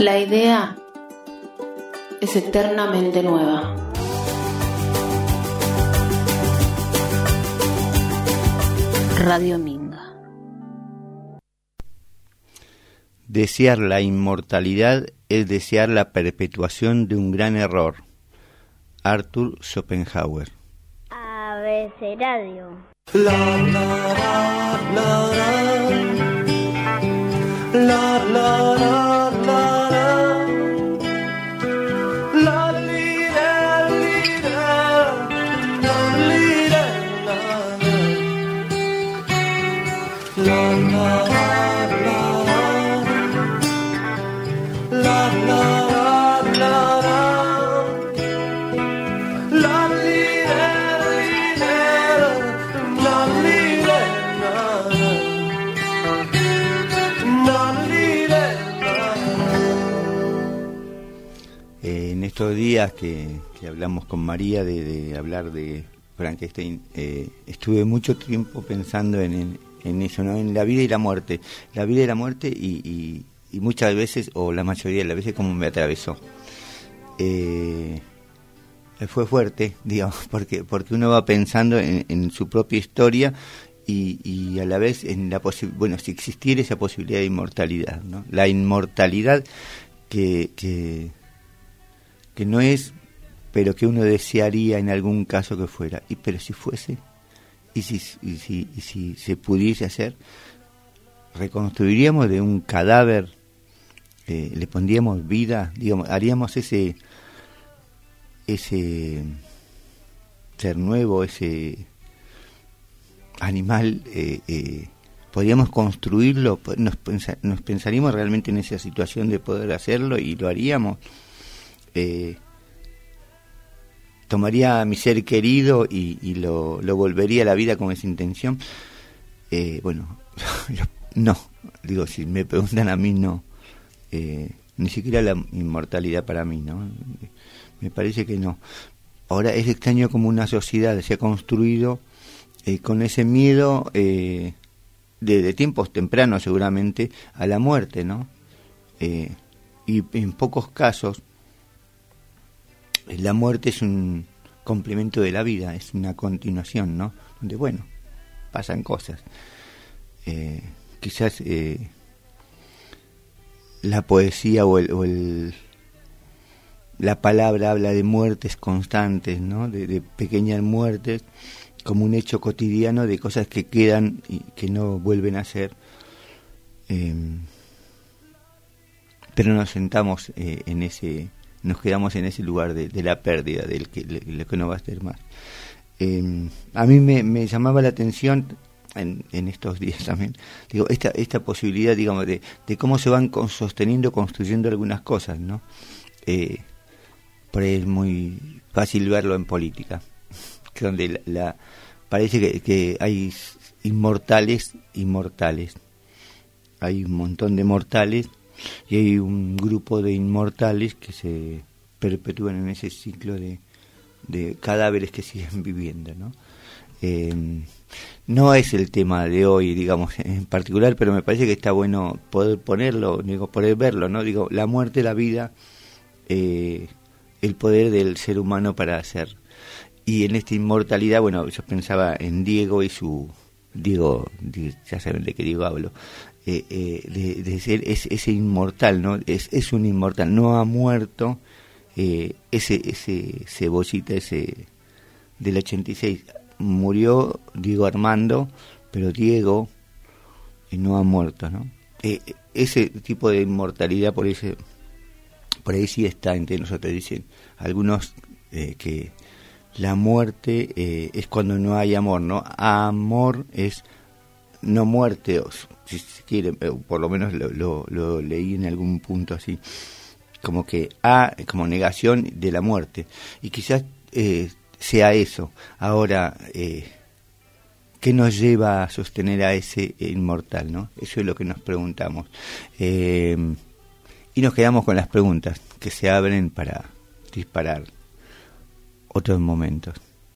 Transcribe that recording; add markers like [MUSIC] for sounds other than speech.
La idea es eternamente nueva. Radio Minga. Desear la inmortalidad es desear la perpetuación de un gran error. Arthur Schopenhauer. Abeceradio. La la la la la estos días que, que hablamos con María de, hablar de Frankenstein, eh, estuve mucho tiempo pensando en, eso, ¿no? en la vida y la muerte. La vida y la muerte y- y muchas veces, o la mayoría de las veces, como me atravesó. Eh, fue fuerte, [LAUGHS] digamos, porque, porque uno va pensando en, su propia historia y, a la vez en la bueno, si existiera esa posibilidad de inmortalidad, ¿no? La inmortalidad que, que, que no es, pero que uno desearía en algún caso que fuera. Y pero si fuese, y si, y si, y si se pudiese hacer, reconstruiríamos de un cadáver, eh, le pondríamos vida, digamos, haríamos ese ese ser nuevo, ese animal, eh, eh, podríamos construirlo, Po- nos, pensa- nos pensaríamos realmente en esa situación de poder hacerlo y lo haríamos. Eh, tomaría a mi ser querido y, y lo, lo volvería a la vida con esa intención. Eh, bueno, [LAUGHS] no, digo, si me preguntan a mí, no. Eh, ni siquiera la inmortalidad para mí, ¿no? Me parece que no. Ahora es extraño como una sociedad se ha construido eh, con ese miedo eh, de, tiempos tempranos seguramente a la muerte, ¿no? Eh, y en pocos casos la muerte es un complemento de la vida, es una continuación, ¿no? Donde, bueno, pasan cosas. Quizás la poesía o el, o el- la palabra habla de muertes constantes, ¿no? De, pequeñas muertes como un hecho cotidiano de cosas que quedan y que no vuelven a ser. Eh, pero nos sentamos eh, en ese, nos quedamos en ese lugar de, de la pérdida, del que, lo que no va a ser más. Eh, a mí me, me llamaba la atención en, en estos días también, digo, esta, esta posibilidad, digamos, de, de cómo se van con- sosteniendo, construyendo algunas cosas, ¿no? Eh, por es muy fácil verlo en política, [LAUGHS] donde la, parece que, que hay inmortales, inmortales. Hay un montón de mortales y hay un grupo de inmortales que se perpetúan en ese ciclo de, de cadáveres que [LAUGHS] siguen viviendo, ¿no? Eh, no es el tema de hoy, digamos, en particular, pero me parece que está bueno poder ponerlo, digo, poder verlo, ¿no? Digo, la muerte, la vida, eh, el poder del ser humano para hacer. Y en esta inmortalidad, bueno, yo pensaba en Diego y su... Diego, di- ya saben de qué Diego hablo, eh, eh, de, ser es, ese inmortal, ¿no? Es, es un inmortal, no ha muerto ese, ese cebollita, ese del 86. Murió Diego Armando, pero Diego eh, no ha muerto, ¿no? Eh, ese tipo de inmortalidad por ese por ahí sí está entre nosotros dicen algunos eh, que la muerte eh, es cuando no hay amor no amor es no muerte o si se quiere eh, por lo menos lo, lo, lo leí en algún punto así como que a como negación de la muerte y quizás sea eso ahora eh, ¿Qué nos lleva a sostener a ese inmortal? ¿no? Eso es lo que nos preguntamos. Eh, y nos quedamos con las preguntas que se abren para disparar otros momentos.